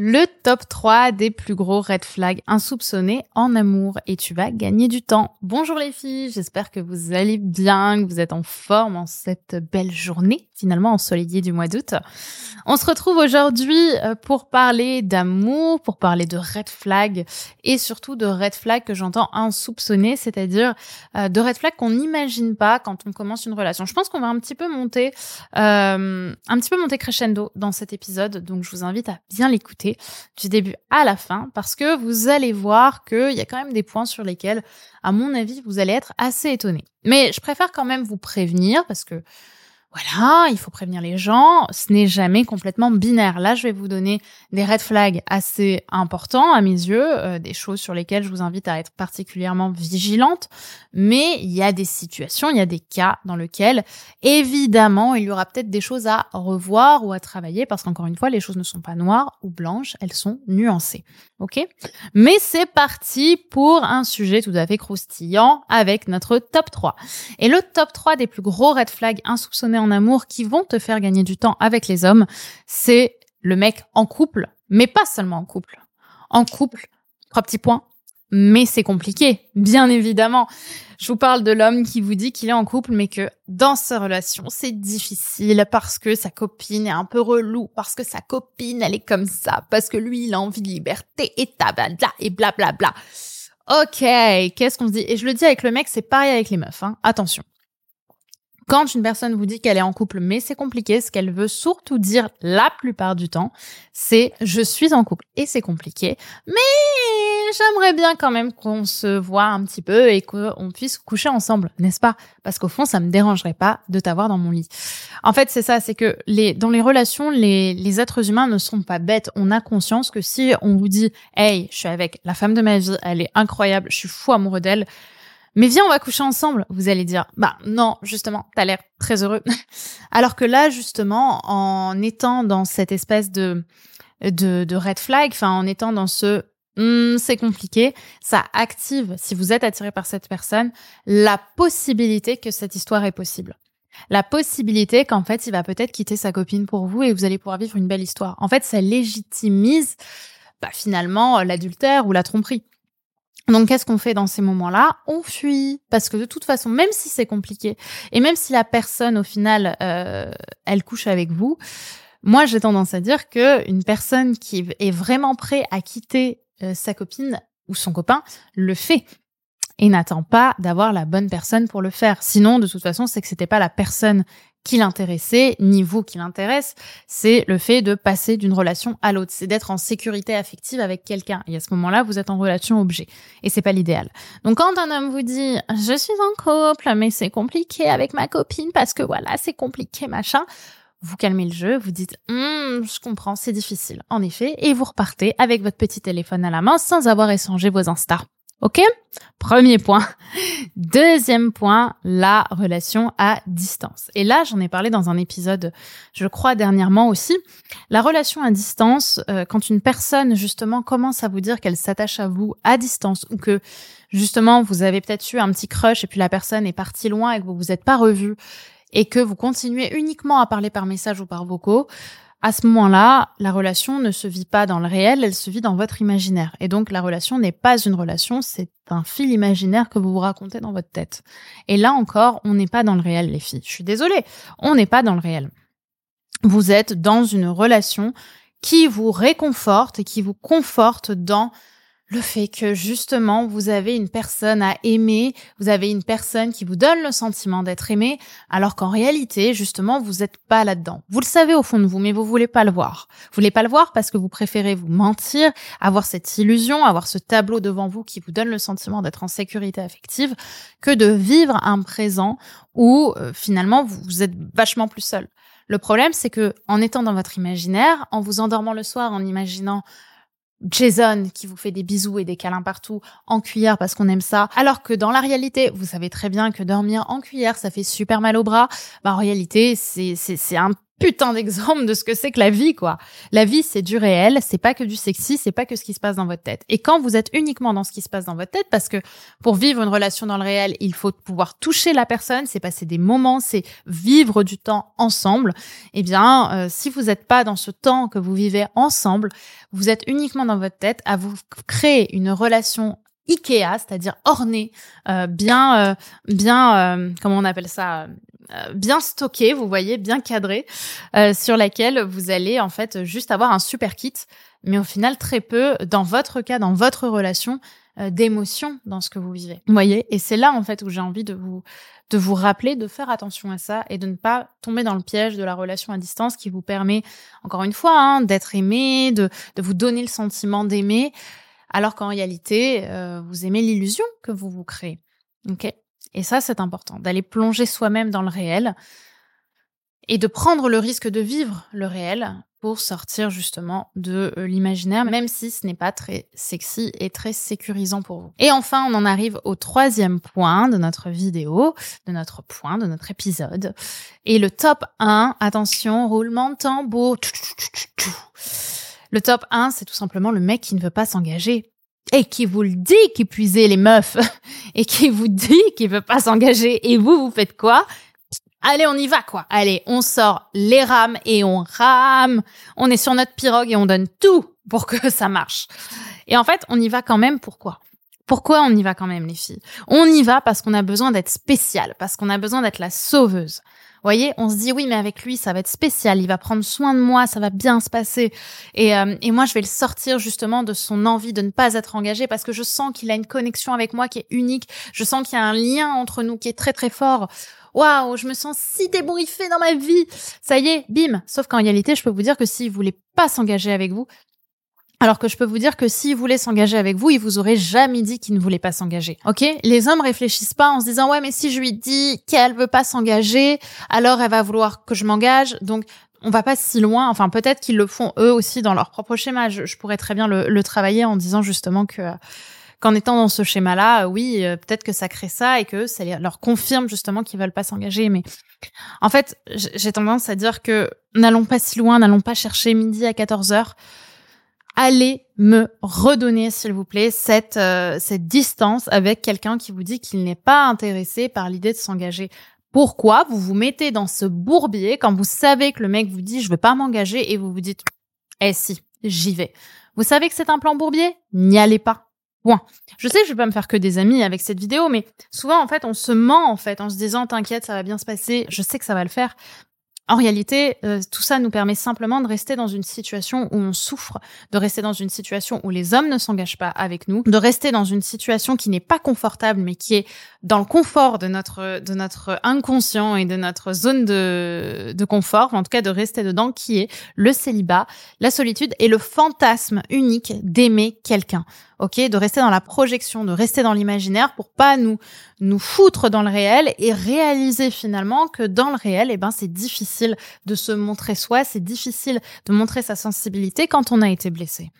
le top 3 des plus gros red flags insoupçonnés en amour et tu vas gagner du temps. Bonjour les filles, j'espère que vous allez bien, que vous êtes en forme en cette belle journée, finalement ensoleillée du mois d'août. On se retrouve aujourd'hui euh, pour parler d'amour, pour parler de red flags et surtout de red flags que j'entends insoupçonnés, c'est-à-dire euh, de red flags qu'on n'imagine pas quand on commence une relation. Je pense qu'on va un petit peu monter, euh, un petit peu monter crescendo dans cet épisode, donc je vous invite à bien l'écouter du début à la fin parce que vous allez voir qu'il y a quand même des points sur lesquels, à mon avis, vous allez être assez étonné. Mais je préfère quand même vous prévenir parce que voilà, il faut prévenir les gens, ce n'est jamais complètement binaire. Là, je vais vous donner des red flags assez importants à mes yeux, euh, des choses sur lesquelles je vous invite à être particulièrement vigilante, mais il y a des situations, il y a des cas dans lesquels, évidemment, il y aura peut-être des choses à revoir ou à travailler, parce qu'encore une fois, les choses ne sont pas noires ou blanches, elles sont nuancées. Ok? Mais c'est parti pour un sujet tout à fait croustillant avec notre top 3. Et le top 3 des plus gros red flags insoupçonnés en amour qui vont te faire gagner du temps avec les hommes, c'est le mec en couple, mais pas seulement en couple. En couple, trois petits points, mais c'est compliqué, bien évidemment. Je vous parle de l'homme qui vous dit qu'il est en couple, mais que dans sa relation, c'est difficile parce que sa copine est un peu relou, parce que sa copine, elle est comme ça, parce que lui, il a envie de liberté et tabada et blablabla. Bla bla. Ok, qu'est-ce qu'on se dit? Et je le dis avec le mec, c'est pareil avec les meufs. Hein. Attention. Quand une personne vous dit qu'elle est en couple, mais c'est compliqué, ce qu'elle veut surtout dire la plupart du temps, c'est je suis en couple et c'est compliqué, mais j'aimerais bien quand même qu'on se voit un petit peu et qu'on puisse coucher ensemble, n'est-ce pas? Parce qu'au fond, ça me dérangerait pas de t'avoir dans mon lit. En fait, c'est ça, c'est que les dans les relations, les, les êtres humains ne sont pas bêtes. On a conscience que si on vous dit, hey, je suis avec la femme de ma vie, elle est incroyable, je suis fou amoureux d'elle mais viens, on va coucher ensemble. Vous allez dire, bah non, justement, t'as l'air très heureux. Alors que là, justement, en étant dans cette espèce de de, de red flag, enfin en étant dans ce hmm, c'est compliqué, ça active, si vous êtes attiré par cette personne, la possibilité que cette histoire est possible. La possibilité qu'en fait, il va peut-être quitter sa copine pour vous et vous allez pouvoir vivre une belle histoire. En fait, ça légitimise bah, finalement l'adultère ou la tromperie. Donc, qu'est-ce qu'on fait dans ces moments-là? On fuit parce que de toute façon, même si c'est compliqué et même si la personne au final euh, elle couche avec vous, moi j'ai tendance à dire que une personne qui est vraiment prêt à quitter euh, sa copine ou son copain le fait et n'attend pas d'avoir la bonne personne pour le faire. Sinon, de toute façon, c'est que c'était pas la personne qui l'intéressait, ni vous qui l'intéresse, c'est le fait de passer d'une relation à l'autre, c'est d'être en sécurité affective avec quelqu'un. Et à ce moment-là, vous êtes en relation objet. Et c'est pas l'idéal. Donc quand un homme vous dit, je suis en couple, mais c'est compliqué avec ma copine parce que voilà, c'est compliqué, machin, vous calmez le jeu, vous dites hum, je comprends, c'est difficile, en effet, et vous repartez avec votre petit téléphone à la main sans avoir échangé vos Insta. Ok? Premier point. Deuxième point, la relation à distance. Et là, j'en ai parlé dans un épisode, je crois, dernièrement aussi. La relation à distance, euh, quand une personne, justement, commence à vous dire qu'elle s'attache à vous à distance ou que, justement, vous avez peut-être eu un petit crush et puis la personne est partie loin et que vous vous êtes pas revu et que vous continuez uniquement à parler par message ou par vocaux, à ce moment-là, la relation ne se vit pas dans le réel, elle se vit dans votre imaginaire. Et donc la relation n'est pas une relation, c'est un fil imaginaire que vous vous racontez dans votre tête. Et là encore, on n'est pas dans le réel, les filles. Je suis désolée, on n'est pas dans le réel. Vous êtes dans une relation qui vous réconforte et qui vous conforte dans le fait que justement vous avez une personne à aimer, vous avez une personne qui vous donne le sentiment d'être aimé, alors qu'en réalité, justement, vous n'êtes pas là-dedans. Vous le savez au fond de vous, mais vous voulez pas le voir. Vous voulez pas le voir parce que vous préférez vous mentir, avoir cette illusion, avoir ce tableau devant vous qui vous donne le sentiment d'être en sécurité affective, que de vivre un présent où euh, finalement vous êtes vachement plus seul. Le problème, c'est que en étant dans votre imaginaire, en vous endormant le soir, en imaginant Jason qui vous fait des bisous et des câlins partout en cuillère parce qu'on aime ça, alors que dans la réalité, vous savez très bien que dormir en cuillère, ça fait super mal au bras. Bah, en réalité, c'est c'est c'est un putain d'exemple de ce que c'est que la vie, quoi. La vie, c'est du réel, c'est pas que du sexy, c'est pas que ce qui se passe dans votre tête. Et quand vous êtes uniquement dans ce qui se passe dans votre tête, parce que pour vivre une relation dans le réel, il faut pouvoir toucher la personne, c'est passer des moments, c'est vivre du temps ensemble. Eh bien, euh, si vous n'êtes pas dans ce temps que vous vivez ensemble, vous êtes uniquement dans votre tête à vous créer une relation Ikea, c'est-à-dire ornée, euh, bien, euh, bien, comment on appelle ça, euh, bien stocké, vous voyez, bien cadré, euh, sur laquelle vous allez en fait juste avoir un super kit, mais au final très peu, dans votre cas, dans votre relation, euh, d'émotion dans ce que vous vivez. Vous voyez, et c'est là en fait où j'ai envie de vous de vous rappeler de faire attention à ça et de ne pas tomber dans le piège de la relation à distance qui vous permet, encore une fois, hein, d'être aimé, de, de vous donner le sentiment d'aimer, alors qu'en réalité, vous aimez l'illusion que vous vous créez. Ok? Et ça, c'est important, d'aller plonger soi-même dans le réel et de prendre le risque de vivre le réel pour sortir justement de euh, l'imaginaire, même si ce n'est pas très sexy et très sécurisant pour vous. Et enfin, on en arrive au troisième point de notre vidéo, de notre point, de notre épisode. Et le top 1, attention, roulement de tambour. Le top 1, c'est tout simplement le mec qui ne veut pas s'engager et qui vous le dit qu'épuisez les meufs et qui vous dit qu'il veut pas s'engager et vous vous faites quoi? Allez, on y va quoi. Allez, on sort les rames et on rame. On est sur notre pirogue et on donne tout pour que ça marche. Et en fait, on y va quand même pourquoi Pourquoi on y va quand même les filles? On y va parce qu'on a besoin d'être spécial, parce qu'on a besoin d'être la sauveuse voyez, on se dit oui, mais avec lui, ça va être spécial. Il va prendre soin de moi, ça va bien se passer. Et, euh, et moi, je vais le sortir justement de son envie de ne pas être engagé parce que je sens qu'il a une connexion avec moi qui est unique. Je sens qu'il y a un lien entre nous qui est très très fort. Waouh, je me sens si débriefée dans ma vie. Ça y est, bim. Sauf qu'en réalité, je peux vous dire que s'il voulait pas s'engager avec vous, alors que je peux vous dire que s'il voulait s'engager avec vous, il vous aurait jamais dit qu'il ne voulait pas s'engager. Ok? Les hommes réfléchissent pas en se disant ouais mais si je lui dis qu'elle veut pas s'engager, alors elle va vouloir que je m'engage. Donc on va pas si loin. Enfin peut-être qu'ils le font eux aussi dans leur propre schéma. Je, pourrais très bien le, travailler en disant justement que qu'en étant dans ce schéma-là, oui, euh, peut-être que ça crée ça et que ça leur confirme justement qu'ils veulent pas s'engager. Mais en fait, j'ai tendance à dire que n'allons pas si loin, n'allons pas chercher midi à 14 heures allez me redonner, s'il vous plaît, cette, euh, cette distance avec quelqu'un qui vous dit qu'il n'est pas intéressé par l'idée de s'engager. Pourquoi vous vous mettez dans ce bourbier quand vous savez que le mec vous dit je veux pas m'engager et vous vous dites eh si, j'y vais. Vous savez que c'est un plan bourbier? N'y allez pas. Point. Je sais que je vais pas me faire que des amis avec cette vidéo, mais souvent en fait on se ment en fait en se disant t'inquiète ça va bien se passer, je sais que ça va le faire. En réalité, euh, tout ça nous permet simplement de rester dans une situation où on souffre, de rester dans une situation où les hommes ne s'engagent pas avec nous, de rester dans une situation qui n'est pas confortable, mais qui est dans le confort de notre de notre inconscient et de notre zone de, de confort, en tout cas de rester dedans, qui est le célibat, la solitude et le fantasme unique d'aimer quelqu'un ok, de rester dans la projection, de rester dans l'imaginaire pour pas nous nous foutre dans le réel et réaliser finalement que dans le réel, eh ben c'est difficile de se montrer soi, c'est difficile de montrer sa sensibilité quand on a été blessé.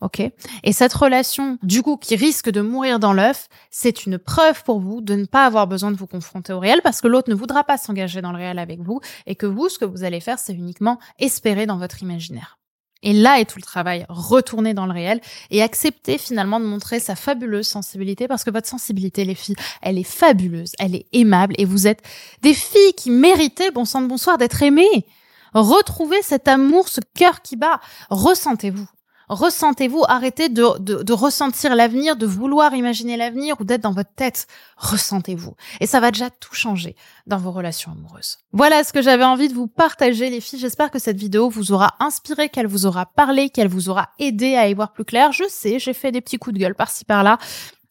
OK Et cette relation, du coup, qui risque de mourir dans l'œuf, c'est une preuve pour vous de ne pas avoir besoin de vous confronter au réel parce que l'autre ne voudra pas s'engager dans le réel avec vous et que vous, ce que vous allez faire, c'est uniquement espérer dans votre imaginaire. Et là est tout le travail, retourner dans le réel et accepter finalement de montrer sa fabuleuse sensibilité parce que votre sensibilité, les filles, elle est fabuleuse, elle est aimable et vous êtes des filles qui méritaient, bon sang de bonsoir, d'être aimées. Retrouvez cet amour, ce cœur qui bat. Ressentez-vous. Ressentez-vous, arrêtez de, de, ressentir l'avenir, de vouloir imaginer l'avenir ou d'être dans votre tête. Ressentez-vous. Et ça va déjà tout changer dans vos relations amoureuses. Voilà ce que j'avais envie de vous partager, les filles. J'espère que cette vidéo vous aura inspiré, qu'elle vous aura parlé, qu'elle vous aura aidé à y voir plus clair. Je sais, j'ai fait des petits coups de gueule par-ci par-là.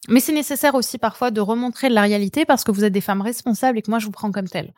Mais c'est nécessaire aussi parfois de remontrer de la réalité parce que vous êtes des femmes responsables et que moi je vous prends comme telles.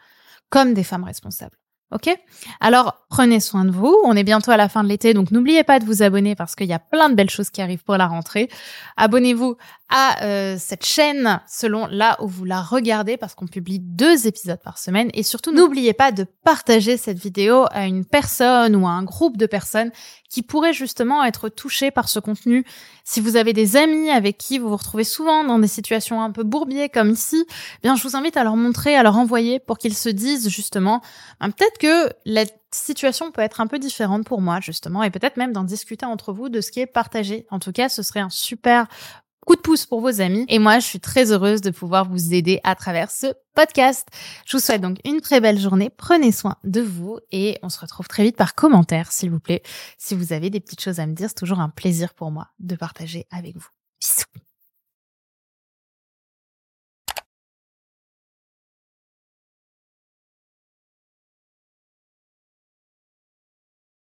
Comme des femmes responsables. Ok Alors, prenez soin de vous. On est bientôt à la fin de l'été, donc n'oubliez pas de vous abonner parce qu'il y a plein de belles choses qui arrivent pour la rentrée. Abonnez-vous à euh, cette chaîne selon là où vous la regardez parce qu'on publie deux épisodes par semaine et surtout n'oubliez pas de partager cette vidéo à une personne ou à un groupe de personnes qui pourraient justement être touchées par ce contenu. Si vous avez des amis avec qui vous vous retrouvez souvent dans des situations un peu bourbiers comme ici, eh bien je vous invite à leur montrer, à leur envoyer pour qu'ils se disent justement ben, peut-être que la situation peut être un peu différente pour moi justement et peut-être même d'en discuter entre vous de ce qui est partagé. En tout cas, ce serait un super coup de pouce pour vos amis. Et moi, je suis très heureuse de pouvoir vous aider à travers ce podcast. Je vous souhaite donc une très belle journée. Prenez soin de vous et on se retrouve très vite par commentaire, s'il vous plaît. Si vous avez des petites choses à me dire, c'est toujours un plaisir pour moi de partager avec vous.